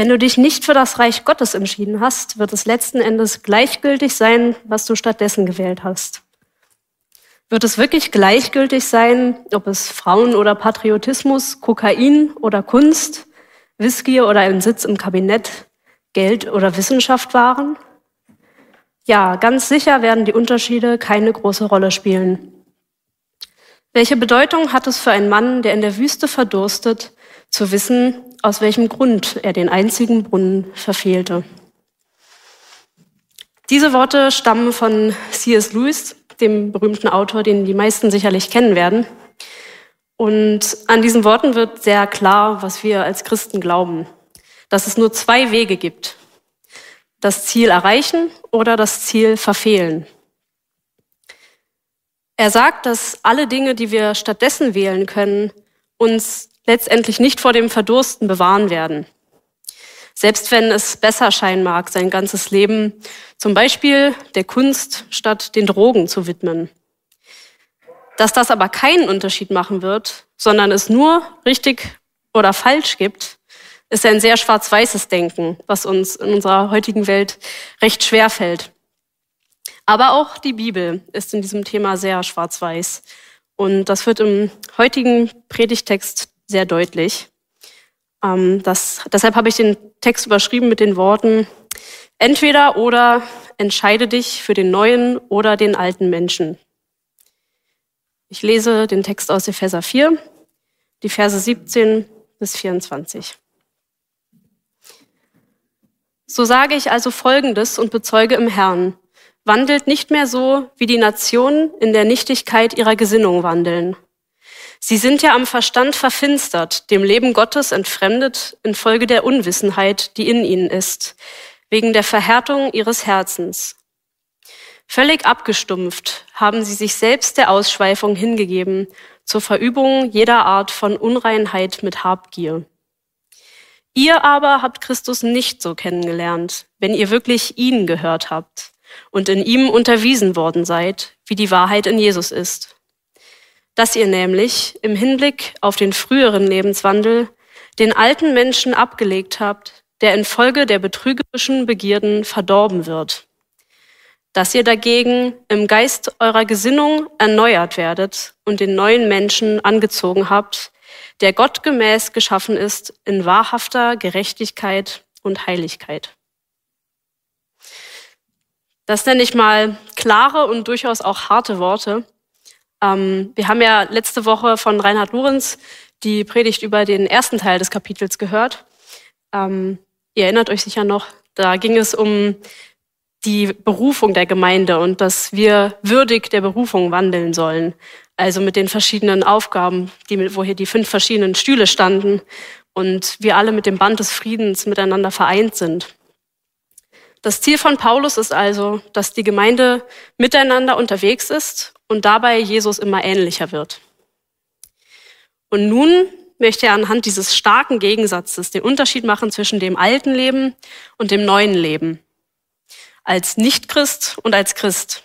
Wenn du dich nicht für das Reich Gottes entschieden hast, wird es letzten Endes gleichgültig sein, was du stattdessen gewählt hast. Wird es wirklich gleichgültig sein, ob es Frauen oder Patriotismus, Kokain oder Kunst, Whisky oder ein Sitz im Kabinett, Geld oder Wissenschaft waren? Ja, ganz sicher werden die Unterschiede keine große Rolle spielen. Welche Bedeutung hat es für einen Mann, der in der Wüste verdurstet, zu wissen, aus welchem Grund er den einzigen Brunnen verfehlte. Diese Worte stammen von C.S. Lewis, dem berühmten Autor, den die meisten sicherlich kennen werden. Und an diesen Worten wird sehr klar, was wir als Christen glauben, dass es nur zwei Wege gibt. Das Ziel erreichen oder das Ziel verfehlen. Er sagt, dass alle Dinge, die wir stattdessen wählen können, uns letztendlich nicht vor dem Verdursten bewahren werden. Selbst wenn es besser scheinen mag, sein ganzes Leben zum Beispiel der Kunst statt den Drogen zu widmen. Dass das aber keinen Unterschied machen wird, sondern es nur richtig oder falsch gibt, ist ein sehr schwarz-weißes Denken, was uns in unserer heutigen Welt recht schwer fällt. Aber auch die Bibel ist in diesem Thema sehr schwarz-weiß. Und das wird im heutigen Predigtext sehr deutlich. Ähm, das, deshalb habe ich den Text überschrieben mit den Worten, entweder oder entscheide dich für den neuen oder den alten Menschen. Ich lese den Text aus Epheser 4, die Verse 17 bis 24. So sage ich also Folgendes und bezeuge im Herrn. Wandelt nicht mehr so, wie die Nationen in der Nichtigkeit ihrer Gesinnung wandeln. Sie sind ja am Verstand verfinstert, dem Leben Gottes entfremdet infolge der Unwissenheit, die in ihnen ist, wegen der Verhärtung ihres Herzens. Völlig abgestumpft haben sie sich selbst der Ausschweifung hingegeben, zur Verübung jeder Art von Unreinheit mit Habgier. Ihr aber habt Christus nicht so kennengelernt, wenn ihr wirklich ihn gehört habt und in ihm unterwiesen worden seid, wie die Wahrheit in Jesus ist dass ihr nämlich im Hinblick auf den früheren Lebenswandel den alten Menschen abgelegt habt, der infolge der betrügerischen Begierden verdorben wird. Dass ihr dagegen im Geist eurer Gesinnung erneuert werdet und den neuen Menschen angezogen habt, der gottgemäß geschaffen ist in wahrhafter Gerechtigkeit und Heiligkeit. Das nenne ich mal klare und durchaus auch harte Worte, ähm, wir haben ja letzte Woche von Reinhard Lorenz die Predigt über den ersten Teil des Kapitels gehört. Ähm, ihr erinnert euch sicher noch, da ging es um die Berufung der Gemeinde und dass wir würdig der Berufung wandeln sollen. Also mit den verschiedenen Aufgaben, die, wo hier die fünf verschiedenen Stühle standen und wir alle mit dem Band des Friedens miteinander vereint sind. Das Ziel von Paulus ist also, dass die Gemeinde miteinander unterwegs ist und dabei Jesus immer ähnlicher wird. Und nun möchte er anhand dieses starken Gegensatzes den Unterschied machen zwischen dem alten Leben und dem neuen Leben. Als Nichtchrist und als Christ.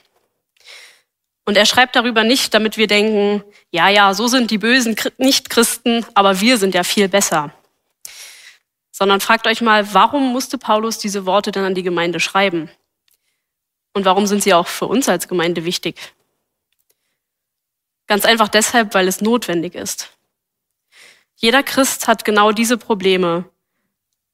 Und er schreibt darüber nicht, damit wir denken, ja, ja, so sind die bösen Nichtchristen, aber wir sind ja viel besser sondern fragt euch mal, warum musste Paulus diese Worte denn an die Gemeinde schreiben? Und warum sind sie auch für uns als Gemeinde wichtig? Ganz einfach deshalb, weil es notwendig ist. Jeder Christ hat genau diese Probleme,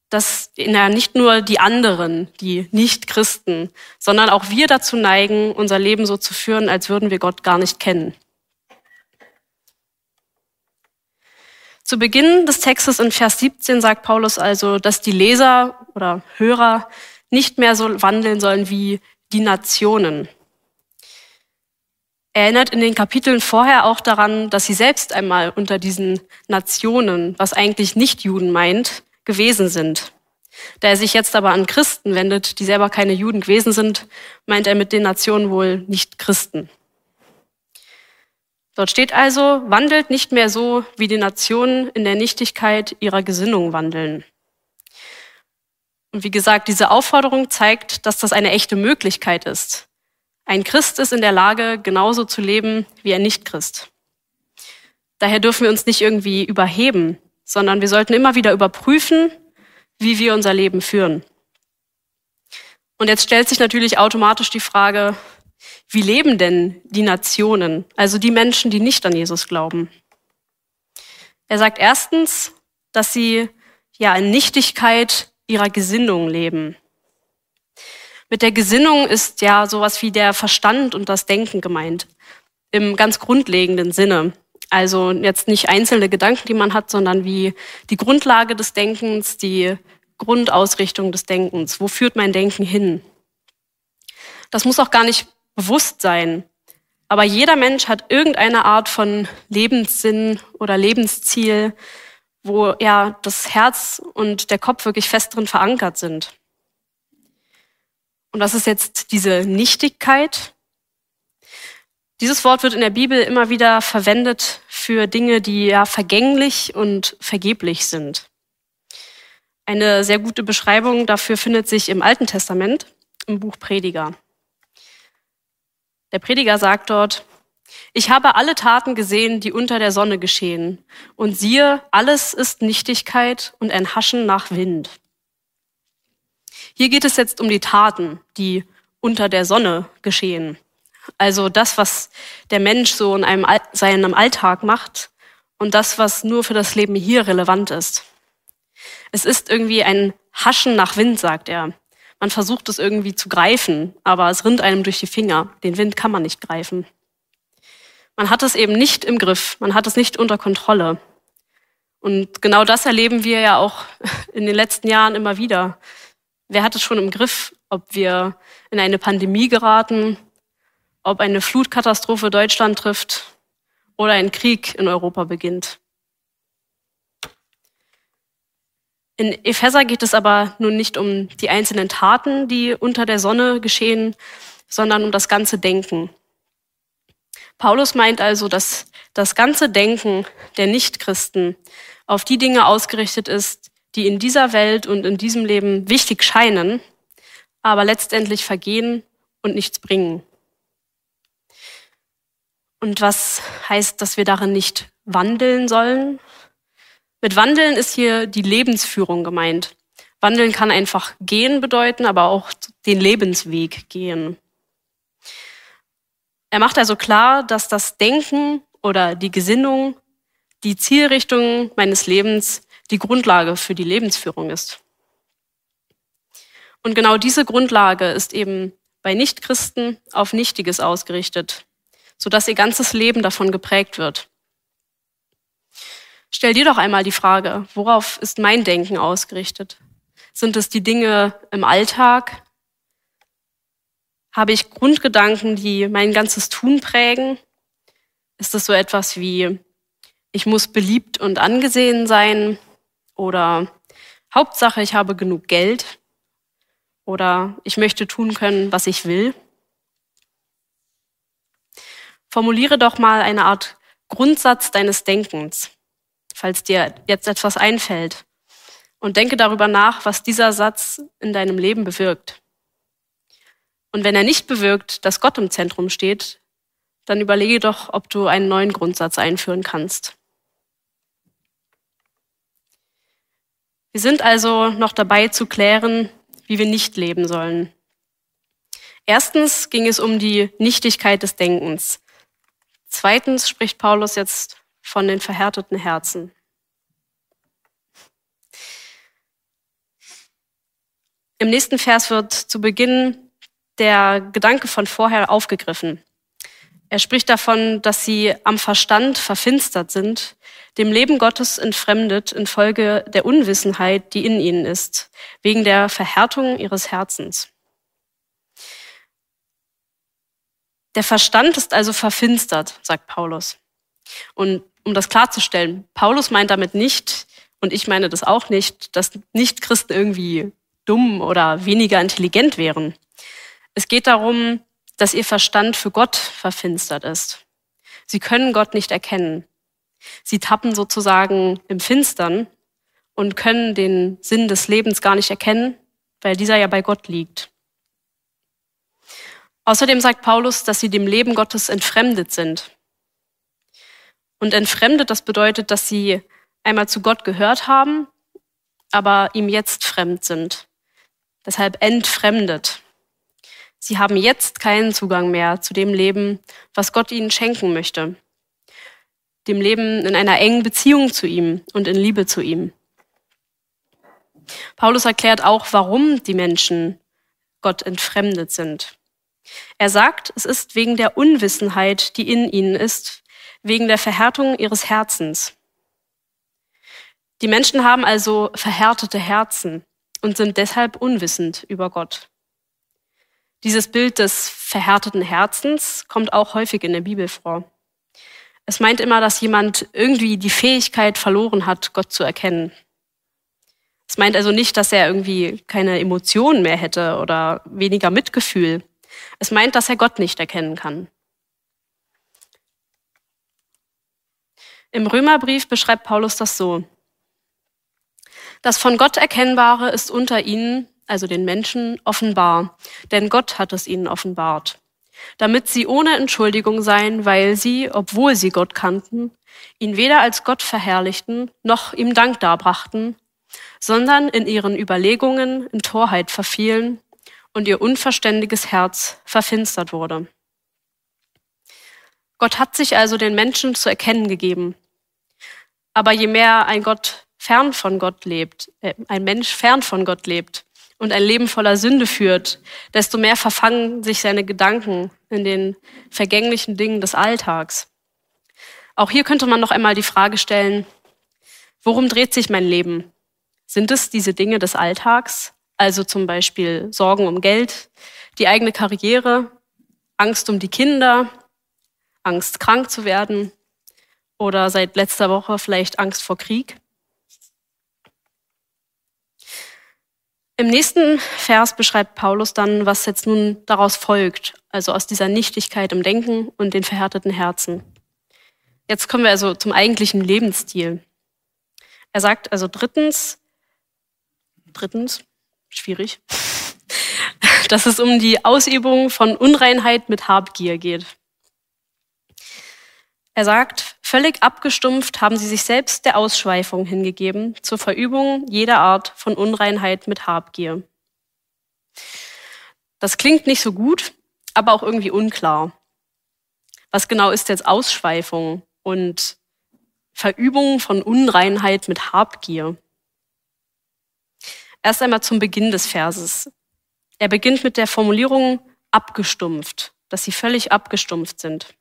dass er nicht nur die anderen, die Nicht-Christen, sondern auch wir dazu neigen, unser Leben so zu führen, als würden wir Gott gar nicht kennen. Zu Beginn des Textes in Vers 17 sagt Paulus also, dass die Leser oder Hörer nicht mehr so wandeln sollen wie die Nationen. Er erinnert in den Kapiteln vorher auch daran, dass sie selbst einmal unter diesen Nationen, was eigentlich nicht Juden meint, gewesen sind. Da er sich jetzt aber an Christen wendet, die selber keine Juden gewesen sind, meint er mit den Nationen wohl nicht Christen. Dort steht also, wandelt nicht mehr so, wie die Nationen in der Nichtigkeit ihrer Gesinnung wandeln. Und wie gesagt, diese Aufforderung zeigt, dass das eine echte Möglichkeit ist. Ein Christ ist in der Lage, genauso zu leben wie ein Nichtchrist. Daher dürfen wir uns nicht irgendwie überheben, sondern wir sollten immer wieder überprüfen, wie wir unser Leben führen. Und jetzt stellt sich natürlich automatisch die Frage, wie leben denn die Nationen, also die Menschen, die nicht an Jesus glauben? Er sagt erstens, dass sie ja in Nichtigkeit ihrer Gesinnung leben. Mit der Gesinnung ist ja sowas wie der Verstand und das Denken gemeint, im ganz grundlegenden Sinne. Also jetzt nicht einzelne Gedanken, die man hat, sondern wie die Grundlage des Denkens, die Grundausrichtung des Denkens. Wo führt mein Denken hin? Das muss auch gar nicht bewusst sein. Aber jeder Mensch hat irgendeine Art von Lebenssinn oder Lebensziel, wo ja das Herz und der Kopf wirklich fest drin verankert sind. Und was ist jetzt diese Nichtigkeit? Dieses Wort wird in der Bibel immer wieder verwendet für Dinge, die ja vergänglich und vergeblich sind. Eine sehr gute Beschreibung dafür findet sich im Alten Testament, im Buch Prediger. Der Prediger sagt dort, ich habe alle Taten gesehen, die unter der Sonne geschehen. Und siehe, alles ist Nichtigkeit und ein Haschen nach Wind. Hier geht es jetzt um die Taten, die unter der Sonne geschehen. Also das, was der Mensch so in einem, seinem Alltag macht und das, was nur für das Leben hier relevant ist. Es ist irgendwie ein Haschen nach Wind, sagt er. Man versucht es irgendwie zu greifen, aber es rinnt einem durch die Finger. Den Wind kann man nicht greifen. Man hat es eben nicht im Griff, man hat es nicht unter Kontrolle. Und genau das erleben wir ja auch in den letzten Jahren immer wieder. Wer hat es schon im Griff, ob wir in eine Pandemie geraten, ob eine Flutkatastrophe Deutschland trifft oder ein Krieg in Europa beginnt? In Epheser geht es aber nun nicht um die einzelnen Taten, die unter der Sonne geschehen, sondern um das ganze Denken. Paulus meint also, dass das ganze Denken der Nichtchristen auf die Dinge ausgerichtet ist, die in dieser Welt und in diesem Leben wichtig scheinen, aber letztendlich vergehen und nichts bringen. Und was heißt, dass wir darin nicht wandeln sollen, mit Wandeln ist hier die Lebensführung gemeint. Wandeln kann einfach gehen bedeuten, aber auch den Lebensweg gehen. Er macht also klar, dass das Denken oder die Gesinnung, die Zielrichtung meines Lebens die Grundlage für die Lebensführung ist. Und genau diese Grundlage ist eben bei Nichtchristen auf Nichtiges ausgerichtet, sodass ihr ganzes Leben davon geprägt wird. Stell dir doch einmal die Frage, worauf ist mein Denken ausgerichtet? Sind es die Dinge im Alltag? Habe ich Grundgedanken, die mein ganzes Tun prägen? Ist es so etwas wie, ich muss beliebt und angesehen sein? Oder Hauptsache, ich habe genug Geld? Oder ich möchte tun können, was ich will? Formuliere doch mal eine Art Grundsatz deines Denkens falls dir jetzt etwas einfällt. Und denke darüber nach, was dieser Satz in deinem Leben bewirkt. Und wenn er nicht bewirkt, dass Gott im Zentrum steht, dann überlege doch, ob du einen neuen Grundsatz einführen kannst. Wir sind also noch dabei zu klären, wie wir nicht leben sollen. Erstens ging es um die Nichtigkeit des Denkens. Zweitens spricht Paulus jetzt von den verhärteten Herzen. Im nächsten Vers wird zu Beginn der Gedanke von vorher aufgegriffen. Er spricht davon, dass sie am Verstand verfinstert sind, dem Leben Gottes entfremdet infolge der Unwissenheit, die in ihnen ist, wegen der Verhärtung ihres Herzens. Der Verstand ist also verfinstert, sagt Paulus. Und um das klarzustellen, Paulus meint damit nicht und ich meine das auch nicht, dass Nichtchristen irgendwie dumm oder weniger intelligent wären. Es geht darum, dass ihr Verstand für Gott verfinstert ist. Sie können Gott nicht erkennen. Sie tappen sozusagen im Finstern und können den Sinn des Lebens gar nicht erkennen, weil dieser ja bei Gott liegt. Außerdem sagt Paulus, dass sie dem Leben Gottes entfremdet sind. Und entfremdet, das bedeutet, dass sie einmal zu Gott gehört haben, aber ihm jetzt fremd sind. Deshalb entfremdet. Sie haben jetzt keinen Zugang mehr zu dem Leben, was Gott ihnen schenken möchte. Dem Leben in einer engen Beziehung zu ihm und in Liebe zu ihm. Paulus erklärt auch, warum die Menschen Gott entfremdet sind. Er sagt, es ist wegen der Unwissenheit, die in ihnen ist, wegen der Verhärtung ihres Herzens. Die Menschen haben also verhärtete Herzen und sind deshalb unwissend über Gott. Dieses Bild des verhärteten Herzens kommt auch häufig in der Bibel vor. Es meint immer, dass jemand irgendwie die Fähigkeit verloren hat, Gott zu erkennen. Es meint also nicht, dass er irgendwie keine Emotionen mehr hätte oder weniger Mitgefühl. Es meint, dass er Gott nicht erkennen kann. Im Römerbrief beschreibt Paulus das so. Das von Gott Erkennbare ist unter ihnen, also den Menschen, offenbar, denn Gott hat es ihnen offenbart, damit sie ohne Entschuldigung seien, weil sie, obwohl sie Gott kannten, ihn weder als Gott verherrlichten, noch ihm Dank darbrachten, sondern in ihren Überlegungen in Torheit verfielen und ihr unverständiges Herz verfinstert wurde. Gott hat sich also den Menschen zu erkennen gegeben. Aber je mehr ein Gott fern von Gott lebt, äh, ein Mensch fern von Gott lebt und ein Leben voller Sünde führt, desto mehr verfangen sich seine Gedanken in den vergänglichen Dingen des Alltags. Auch hier könnte man noch einmal die Frage stellen, worum dreht sich mein Leben? Sind es diese Dinge des Alltags, also zum Beispiel Sorgen um Geld, die eigene Karriere, Angst um die Kinder, Angst krank zu werden oder seit letzter Woche vielleicht Angst vor Krieg? Im nächsten Vers beschreibt Paulus dann, was jetzt nun daraus folgt, also aus dieser Nichtigkeit im Denken und den verhärteten Herzen. Jetzt kommen wir also zum eigentlichen Lebensstil. Er sagt also drittens, drittens, schwierig, dass es um die Ausübung von Unreinheit mit Habgier geht. Er sagt, völlig abgestumpft haben sie sich selbst der Ausschweifung hingegeben, zur Verübung jeder Art von Unreinheit mit Habgier. Das klingt nicht so gut, aber auch irgendwie unklar. Was genau ist jetzt Ausschweifung und Verübung von Unreinheit mit Habgier? Erst einmal zum Beginn des Verses. Er beginnt mit der Formulierung abgestumpft, dass sie völlig abgestumpft sind.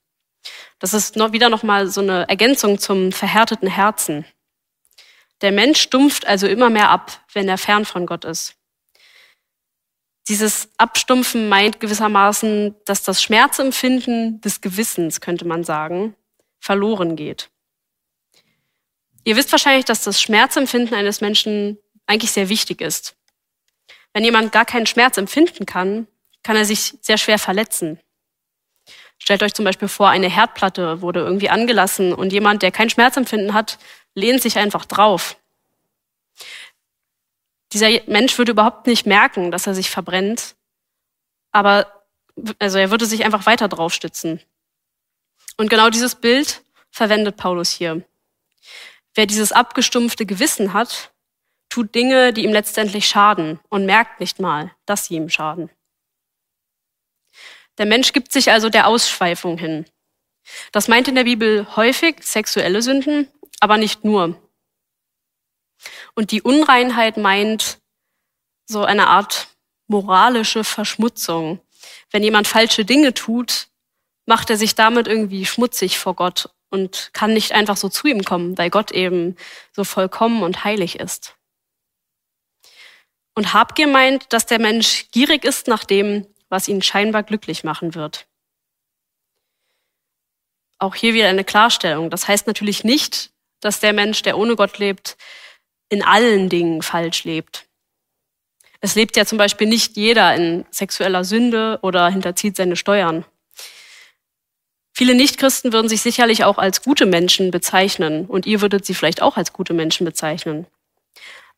Das ist noch wieder nochmal so eine Ergänzung zum verhärteten Herzen. Der Mensch stumpft also immer mehr ab, wenn er fern von Gott ist. Dieses Abstumpfen meint gewissermaßen, dass das Schmerzempfinden des Gewissens, könnte man sagen, verloren geht. Ihr wisst wahrscheinlich, dass das Schmerzempfinden eines Menschen eigentlich sehr wichtig ist. Wenn jemand gar keinen Schmerz empfinden kann, kann er sich sehr schwer verletzen. Stellt euch zum Beispiel vor, eine Herdplatte wurde irgendwie angelassen und jemand, der kein Schmerzempfinden hat, lehnt sich einfach drauf. Dieser Mensch würde überhaupt nicht merken, dass er sich verbrennt, aber also er würde sich einfach weiter draufstützen. Und genau dieses Bild verwendet Paulus hier. Wer dieses abgestumpfte Gewissen hat, tut Dinge, die ihm letztendlich schaden und merkt nicht mal, dass sie ihm schaden. Der Mensch gibt sich also der Ausschweifung hin. Das meint in der Bibel häufig sexuelle Sünden, aber nicht nur. Und die Unreinheit meint so eine Art moralische Verschmutzung. Wenn jemand falsche Dinge tut, macht er sich damit irgendwie schmutzig vor Gott und kann nicht einfach so zu ihm kommen, weil Gott eben so vollkommen und heilig ist. Und Habgier meint, dass der Mensch gierig ist nach dem, was ihn scheinbar glücklich machen wird. Auch hier wieder eine Klarstellung. Das heißt natürlich nicht, dass der Mensch, der ohne Gott lebt, in allen Dingen falsch lebt. Es lebt ja zum Beispiel nicht jeder in sexueller Sünde oder hinterzieht seine Steuern. Viele Nichtchristen würden sich sicherlich auch als gute Menschen bezeichnen und ihr würdet sie vielleicht auch als gute Menschen bezeichnen.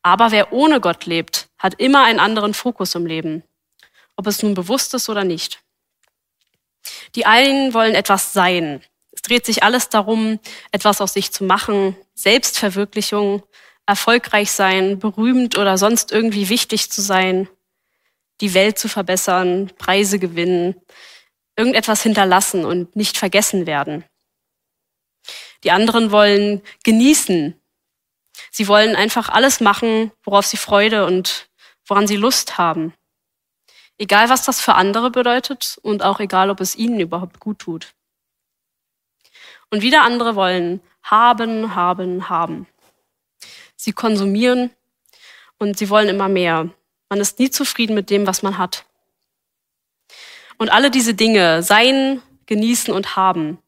Aber wer ohne Gott lebt, hat immer einen anderen Fokus im Leben, ob es nun bewusst ist oder nicht. Die einen wollen etwas sein. Es dreht sich alles darum, etwas aus sich zu machen, Selbstverwirklichung, erfolgreich sein, berühmt oder sonst irgendwie wichtig zu sein, die Welt zu verbessern, Preise gewinnen, irgendetwas hinterlassen und nicht vergessen werden. Die anderen wollen genießen. Sie wollen einfach alles machen, worauf sie Freude und woran sie Lust haben. Egal, was das für andere bedeutet und auch egal, ob es ihnen überhaupt gut tut. Und wieder andere wollen haben, haben, haben. Sie konsumieren und sie wollen immer mehr. Man ist nie zufrieden mit dem, was man hat. Und alle diese Dinge, sein, genießen und haben,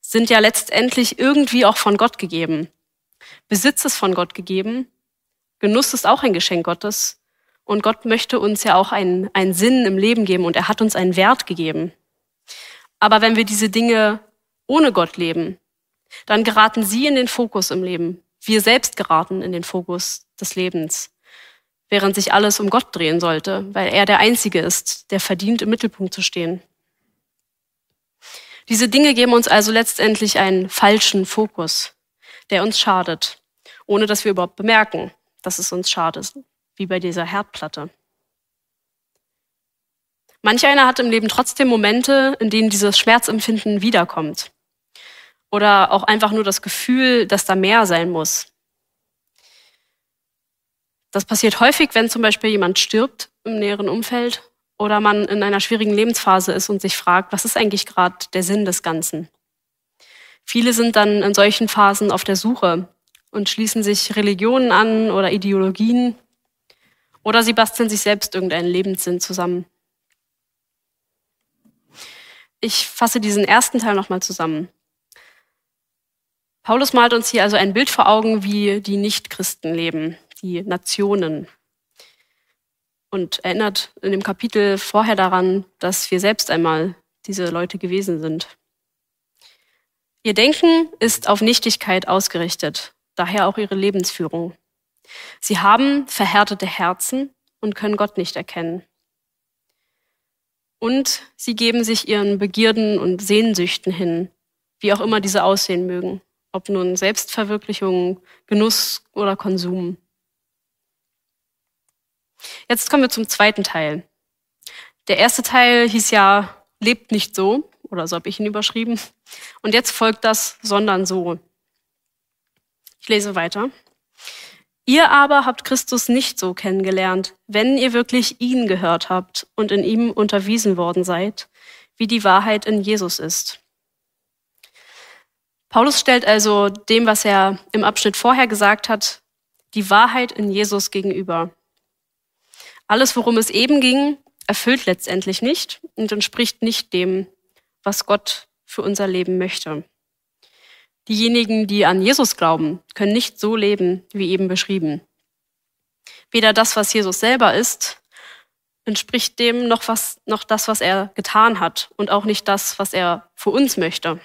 sind ja letztendlich irgendwie auch von Gott gegeben. Besitz ist von Gott gegeben. Genuss ist auch ein Geschenk Gottes. Und Gott möchte uns ja auch einen, einen Sinn im Leben geben und er hat uns einen Wert gegeben. Aber wenn wir diese Dinge ohne Gott leben, dann geraten sie in den Fokus im Leben. Wir selbst geraten in den Fokus des Lebens, während sich alles um Gott drehen sollte, weil er der Einzige ist, der verdient, im Mittelpunkt zu stehen. Diese Dinge geben uns also letztendlich einen falschen Fokus, der uns schadet, ohne dass wir überhaupt bemerken, dass es uns schadet, wie bei dieser Herdplatte. Manch einer hat im Leben trotzdem Momente, in denen dieses Schmerzempfinden wiederkommt oder auch einfach nur das Gefühl, dass da mehr sein muss. Das passiert häufig, wenn zum Beispiel jemand stirbt im näheren Umfeld oder man in einer schwierigen Lebensphase ist und sich fragt, was ist eigentlich gerade der Sinn des Ganzen? Viele sind dann in solchen Phasen auf der Suche und schließen sich Religionen an oder Ideologien oder sie basteln sich selbst irgendeinen Lebenssinn zusammen. Ich fasse diesen ersten Teil nochmal zusammen. Paulus malt uns hier also ein Bild vor Augen, wie die Nichtchristen leben, die Nationen. Und erinnert in dem Kapitel vorher daran, dass wir selbst einmal diese Leute gewesen sind. Ihr Denken ist auf Nichtigkeit ausgerichtet, daher auch ihre Lebensführung. Sie haben verhärtete Herzen und können Gott nicht erkennen. Und sie geben sich ihren Begierden und Sehnsüchten hin, wie auch immer diese aussehen mögen ob nun Selbstverwirklichung, Genuss oder Konsum. Jetzt kommen wir zum zweiten Teil. Der erste Teil hieß ja, lebt nicht so, oder so habe ich ihn überschrieben. Und jetzt folgt das, sondern so. Ich lese weiter. Ihr aber habt Christus nicht so kennengelernt, wenn ihr wirklich ihn gehört habt und in ihm unterwiesen worden seid, wie die Wahrheit in Jesus ist. Paulus stellt also dem, was er im Abschnitt vorher gesagt hat, die Wahrheit in Jesus gegenüber. Alles, worum es eben ging, erfüllt letztendlich nicht und entspricht nicht dem, was Gott für unser Leben möchte. Diejenigen, die an Jesus glauben, können nicht so leben, wie eben beschrieben. Weder das, was Jesus selber ist, entspricht dem noch, was, noch das, was er getan hat und auch nicht das, was er für uns möchte.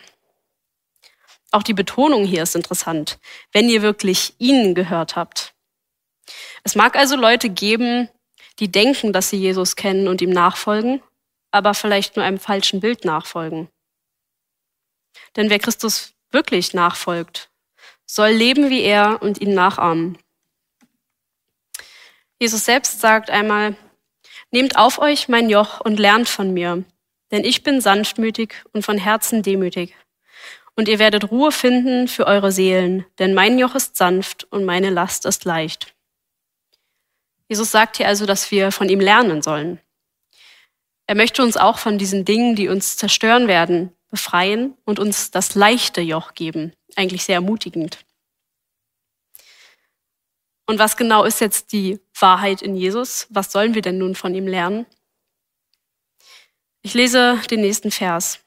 Auch die Betonung hier ist interessant, wenn ihr wirklich ihn gehört habt. Es mag also Leute geben, die denken, dass sie Jesus kennen und ihm nachfolgen, aber vielleicht nur einem falschen Bild nachfolgen. Denn wer Christus wirklich nachfolgt, soll leben wie er und ihn nachahmen. Jesus selbst sagt einmal, Nehmt auf euch mein Joch und lernt von mir, denn ich bin sanftmütig und von Herzen demütig und ihr werdet Ruhe finden für eure Seelen, denn mein Joch ist sanft und meine Last ist leicht. Jesus sagt hier also, dass wir von ihm lernen sollen. Er möchte uns auch von diesen Dingen, die uns zerstören werden, befreien und uns das leichte Joch geben. Eigentlich sehr ermutigend. Und was genau ist jetzt die Wahrheit in Jesus? Was sollen wir denn nun von ihm lernen? Ich lese den nächsten Vers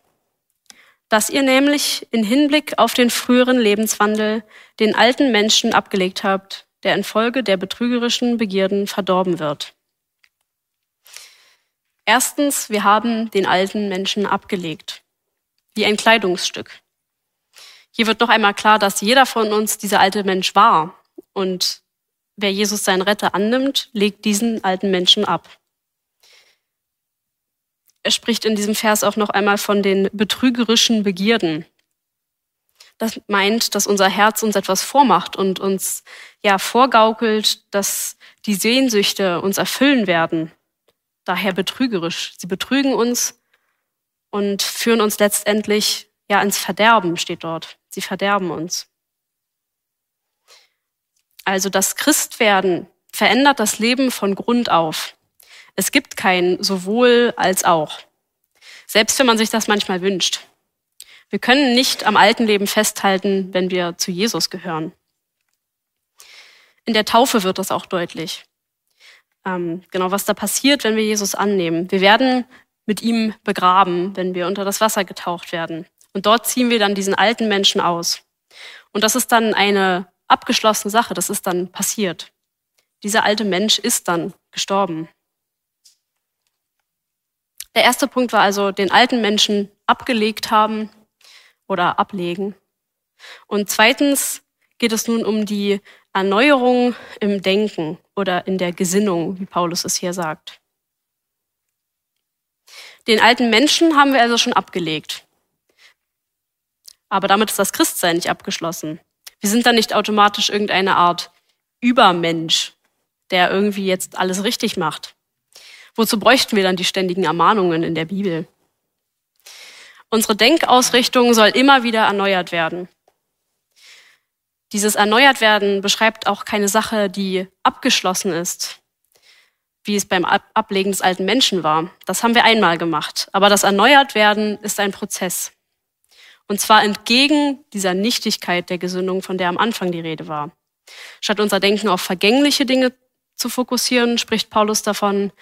dass ihr nämlich in Hinblick auf den früheren Lebenswandel den alten Menschen abgelegt habt, der infolge der betrügerischen Begierden verdorben wird. Erstens, wir haben den alten Menschen abgelegt, wie ein Kleidungsstück. Hier wird noch einmal klar, dass jeder von uns dieser alte Mensch war und wer Jesus seinen Retter annimmt, legt diesen alten Menschen ab. Er spricht in diesem Vers auch noch einmal von den betrügerischen Begierden. Das meint, dass unser Herz uns etwas vormacht und uns ja vorgaukelt, dass die Sehnsüchte uns erfüllen werden. Daher betrügerisch. Sie betrügen uns und führen uns letztendlich ja ins Verderben, steht dort. Sie verderben uns. Also das Christwerden verändert das Leben von Grund auf. Es gibt kein sowohl als auch. Selbst wenn man sich das manchmal wünscht. Wir können nicht am alten Leben festhalten, wenn wir zu Jesus gehören. In der Taufe wird das auch deutlich. Ähm, genau, was da passiert, wenn wir Jesus annehmen. Wir werden mit ihm begraben, wenn wir unter das Wasser getaucht werden. Und dort ziehen wir dann diesen alten Menschen aus. Und das ist dann eine abgeschlossene Sache, das ist dann passiert. Dieser alte Mensch ist dann gestorben. Der erste Punkt war also, den alten Menschen abgelegt haben oder ablegen. Und zweitens geht es nun um die Erneuerung im Denken oder in der Gesinnung, wie Paulus es hier sagt. Den alten Menschen haben wir also schon abgelegt. Aber damit ist das Christsein nicht abgeschlossen. Wir sind dann nicht automatisch irgendeine Art Übermensch, der irgendwie jetzt alles richtig macht. Wozu bräuchten wir dann die ständigen Ermahnungen in der Bibel? Unsere Denkausrichtung soll immer wieder erneuert werden. Dieses erneuert werden beschreibt auch keine Sache, die abgeschlossen ist, wie es beim Ablegen des alten Menschen war. Das haben wir einmal gemacht. Aber das erneuert werden ist ein Prozess. Und zwar entgegen dieser Nichtigkeit der Gesinnung, von der am Anfang die Rede war. Statt unser Denken auf vergängliche Dinge zu fokussieren, spricht Paulus davon,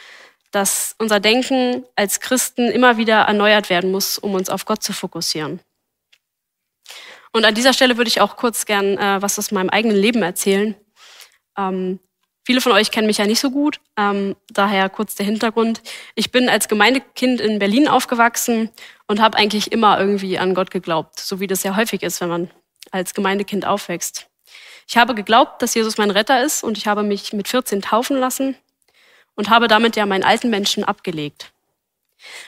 dass unser Denken als Christen immer wieder erneuert werden muss, um uns auf Gott zu fokussieren. Und an dieser Stelle würde ich auch kurz gern äh, was aus meinem eigenen Leben erzählen. Ähm, viele von euch kennen mich ja nicht so gut, ähm, daher kurz der Hintergrund. Ich bin als Gemeindekind in Berlin aufgewachsen und habe eigentlich immer irgendwie an Gott geglaubt, so wie das ja häufig ist, wenn man als Gemeindekind aufwächst. Ich habe geglaubt, dass Jesus mein Retter ist und ich habe mich mit 14 taufen lassen und habe damit ja meinen alten Menschen abgelegt.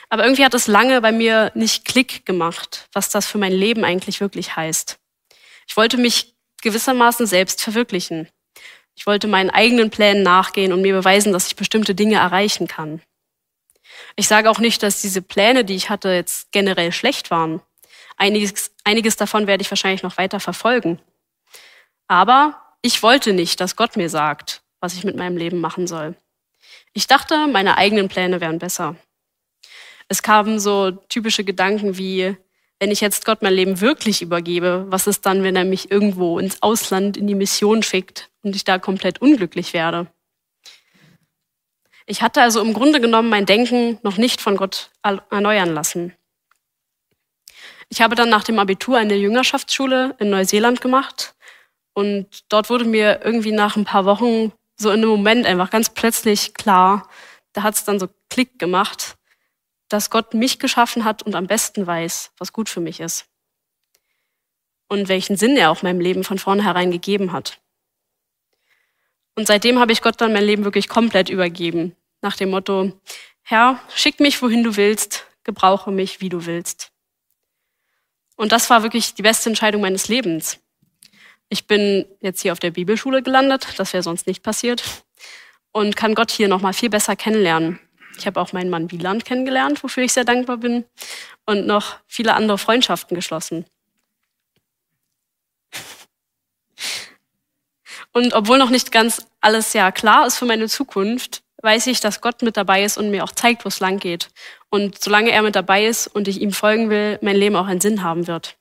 Aber irgendwie hat es lange bei mir nicht Klick gemacht, was das für mein Leben eigentlich wirklich heißt. Ich wollte mich gewissermaßen selbst verwirklichen. Ich wollte meinen eigenen Plänen nachgehen und mir beweisen, dass ich bestimmte Dinge erreichen kann. Ich sage auch nicht, dass diese Pläne, die ich hatte, jetzt generell schlecht waren. Einiges, einiges davon werde ich wahrscheinlich noch weiter verfolgen. Aber ich wollte nicht, dass Gott mir sagt, was ich mit meinem Leben machen soll. Ich dachte, meine eigenen Pläne wären besser. Es kamen so typische Gedanken wie, wenn ich jetzt Gott mein Leben wirklich übergebe, was ist dann, wenn er mich irgendwo ins Ausland in die Mission schickt und ich da komplett unglücklich werde? Ich hatte also im Grunde genommen mein Denken noch nicht von Gott erneuern lassen. Ich habe dann nach dem Abitur eine Jüngerschaftsschule in Neuseeland gemacht und dort wurde mir irgendwie nach ein paar Wochen so in einem Moment einfach ganz plötzlich klar, da hat es dann so Klick gemacht, dass Gott mich geschaffen hat und am besten weiß, was gut für mich ist. Und welchen Sinn er auch meinem Leben von vornherein gegeben hat. Und seitdem habe ich Gott dann mein Leben wirklich komplett übergeben. Nach dem Motto, Herr, schick mich, wohin du willst, gebrauche mich, wie du willst. Und das war wirklich die beste Entscheidung meines Lebens. Ich bin jetzt hier auf der Bibelschule gelandet, das wäre sonst nicht passiert, und kann Gott hier nochmal viel besser kennenlernen. Ich habe auch meinen Mann Wieland kennengelernt, wofür ich sehr dankbar bin, und noch viele andere Freundschaften geschlossen. Und obwohl noch nicht ganz alles ja klar ist für meine Zukunft, weiß ich, dass Gott mit dabei ist und mir auch zeigt, wo es lang geht. Und solange er mit dabei ist und ich ihm folgen will, mein Leben auch einen Sinn haben wird.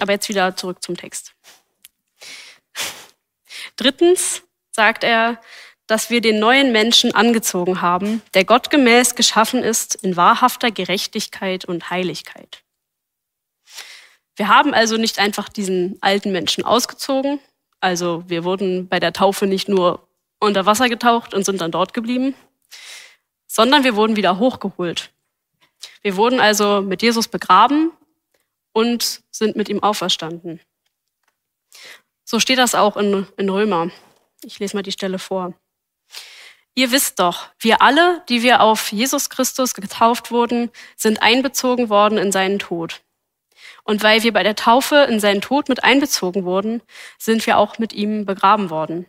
Aber jetzt wieder zurück zum Text. Drittens sagt er, dass wir den neuen Menschen angezogen haben, der gottgemäß geschaffen ist in wahrhafter Gerechtigkeit und Heiligkeit. Wir haben also nicht einfach diesen alten Menschen ausgezogen, Also wir wurden bei der Taufe nicht nur unter Wasser getaucht und sind dann dort geblieben, sondern wir wurden wieder hochgeholt. Wir wurden also mit Jesus begraben und sind mit ihm auferstanden. So steht das auch in, in Römer. Ich lese mal die Stelle vor. Ihr wisst doch, wir alle, die wir auf Jesus Christus getauft wurden, sind einbezogen worden in seinen Tod. Und weil wir bei der Taufe in seinen Tod mit einbezogen wurden, sind wir auch mit ihm begraben worden.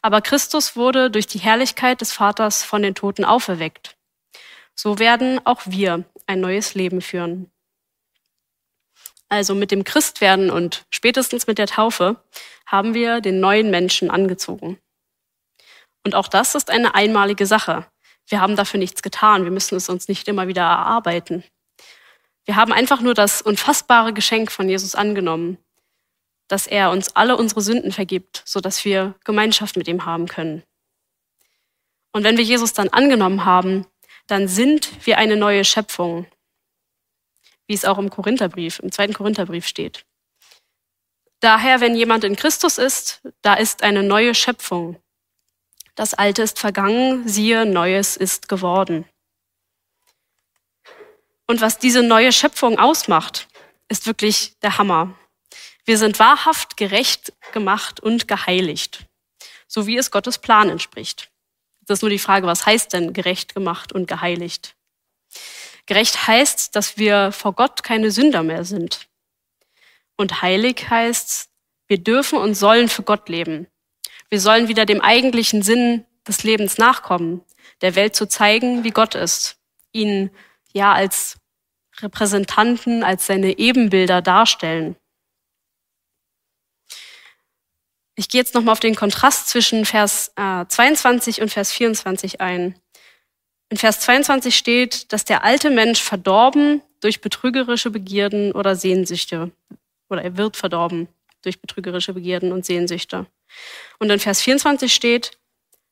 Aber Christus wurde durch die Herrlichkeit des Vaters von den Toten auferweckt. So werden auch wir ein neues Leben führen. Also mit dem Christwerden und spätestens mit der Taufe haben wir den neuen Menschen angezogen. Und auch das ist eine einmalige Sache. Wir haben dafür nichts getan. Wir müssen es uns nicht immer wieder erarbeiten. Wir haben einfach nur das unfassbare Geschenk von Jesus angenommen, dass er uns alle unsere Sünden vergibt, so dass wir Gemeinschaft mit ihm haben können. Und wenn wir Jesus dann angenommen haben, dann sind wir eine neue Schöpfung, wie es auch im Korintherbrief, im zweiten Korintherbrief steht. Daher, wenn jemand in Christus ist, da ist eine neue Schöpfung. Das Alte ist vergangen, siehe, Neues ist geworden. Und was diese neue Schöpfung ausmacht, ist wirklich der Hammer. Wir sind wahrhaft gerecht gemacht und geheiligt, so wie es Gottes Plan entspricht. Das ist nur die Frage, was heißt denn gerecht gemacht und geheiligt? Gerecht heißt, dass wir vor Gott keine Sünder mehr sind. Und heilig heißt, wir dürfen und sollen für Gott leben. Wir sollen wieder dem eigentlichen Sinn des Lebens nachkommen, der Welt zu zeigen, wie Gott ist, ihn ja als Repräsentanten, als seine Ebenbilder darstellen. Ich gehe jetzt nochmal auf den Kontrast zwischen Vers äh, 22 und Vers 24 ein. In Vers 22 steht, dass der alte Mensch verdorben durch betrügerische Begierden oder Sehnsüchte, oder er wird verdorben durch betrügerische Begierden und Sehnsüchte. Und in Vers 24 steht,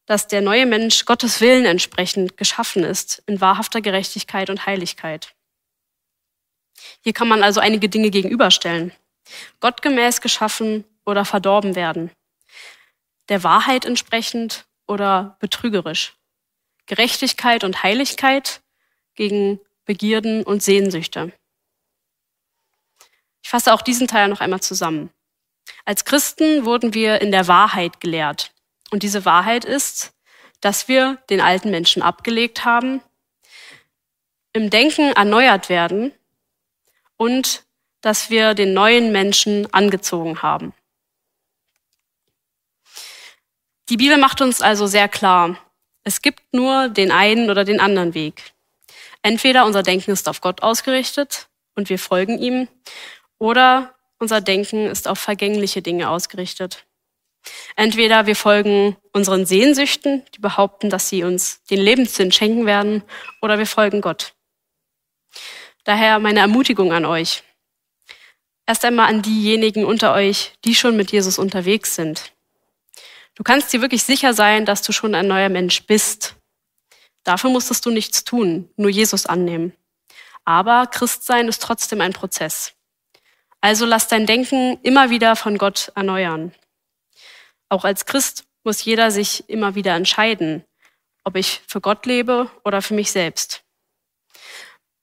dass der neue Mensch Gottes Willen entsprechend geschaffen ist in wahrhafter Gerechtigkeit und Heiligkeit. Hier kann man also einige Dinge gegenüberstellen. Gottgemäß geschaffen oder verdorben werden. Der Wahrheit entsprechend oder betrügerisch. Gerechtigkeit und Heiligkeit gegen Begierden und Sehnsüchte. Ich fasse auch diesen Teil noch einmal zusammen. Als Christen wurden wir in der Wahrheit gelehrt. Und diese Wahrheit ist, dass wir den alten Menschen abgelegt haben, im Denken erneuert werden und dass wir den neuen Menschen angezogen haben. Die Bibel macht uns also sehr klar, es gibt nur den einen oder den anderen Weg. Entweder unser Denken ist auf Gott ausgerichtet und wir folgen ihm, oder unser Denken ist auf vergängliche Dinge ausgerichtet. Entweder wir folgen unseren Sehnsüchten, die behaupten, dass sie uns den Lebenssinn schenken werden, oder wir folgen Gott. Daher meine Ermutigung an euch. Erst einmal an diejenigen unter euch, die schon mit Jesus unterwegs sind. Du kannst dir wirklich sicher sein, dass du schon ein neuer Mensch bist. Dafür musstest du nichts tun, nur Jesus annehmen. Aber Christsein ist trotzdem ein Prozess. Also lass dein Denken immer wieder von Gott erneuern. Auch als Christ muss jeder sich immer wieder entscheiden, ob ich für Gott lebe oder für mich selbst.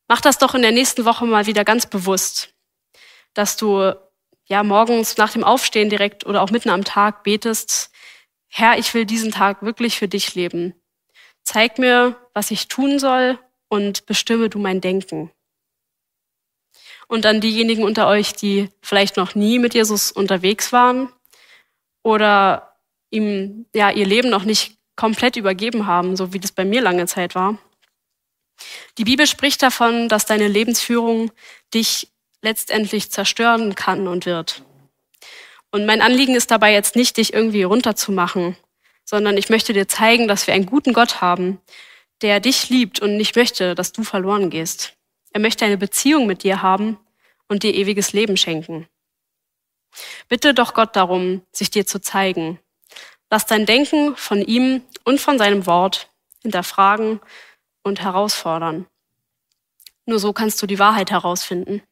Mach das doch in der nächsten Woche mal wieder ganz bewusst, dass du ja morgens nach dem Aufstehen direkt oder auch mitten am Tag betest, Herr, ich will diesen Tag wirklich für dich leben. Zeig mir, was ich tun soll und bestimme du mein Denken und an diejenigen unter euch, die vielleicht noch nie mit Jesus unterwegs waren oder ihm ja ihr Leben noch nicht komplett übergeben haben, so wie das bei mir lange Zeit war. Die Bibel spricht davon, dass deine Lebensführung dich letztendlich zerstören kann und wird. Und mein Anliegen ist dabei jetzt nicht, dich irgendwie runterzumachen, sondern ich möchte dir zeigen, dass wir einen guten Gott haben, der dich liebt und nicht möchte, dass du verloren gehst. Er möchte eine Beziehung mit dir haben und dir ewiges Leben schenken. Bitte doch Gott darum, sich dir zu zeigen. Lass dein Denken von ihm und von seinem Wort hinterfragen und herausfordern. Nur so kannst du die Wahrheit herausfinden.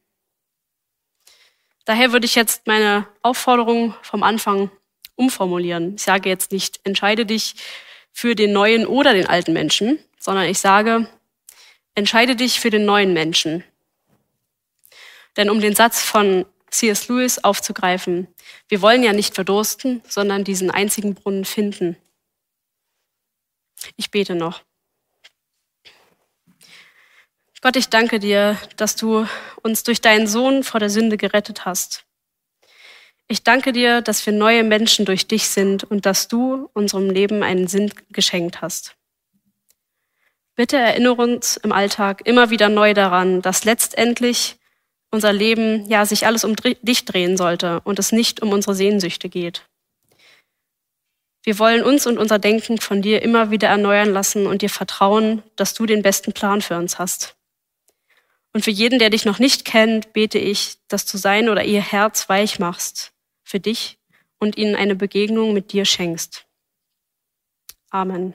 Daher würde ich jetzt meine Aufforderung vom Anfang umformulieren. Ich sage jetzt nicht, entscheide dich für den neuen oder den alten Menschen, sondern ich sage, entscheide dich für den neuen Menschen. Denn um den Satz von C.S. Lewis aufzugreifen, wir wollen ja nicht verdursten, sondern diesen einzigen Brunnen finden. Ich bete noch. Gott, ich danke dir, dass du uns durch deinen Sohn vor der Sünde gerettet hast. Ich danke dir, dass wir neue Menschen durch dich sind und dass du unserem Leben einen Sinn geschenkt hast. Bitte erinnere uns im Alltag immer wieder neu daran, dass letztendlich unser Leben ja sich alles um dich drehen sollte und es nicht um unsere Sehnsüchte geht. Wir wollen uns und unser Denken von dir immer wieder erneuern lassen und dir vertrauen, dass du den besten Plan für uns hast. Und für jeden, der dich noch nicht kennt, bete ich, dass du sein oder ihr Herz weich machst für dich und ihnen eine Begegnung mit dir schenkst. Amen.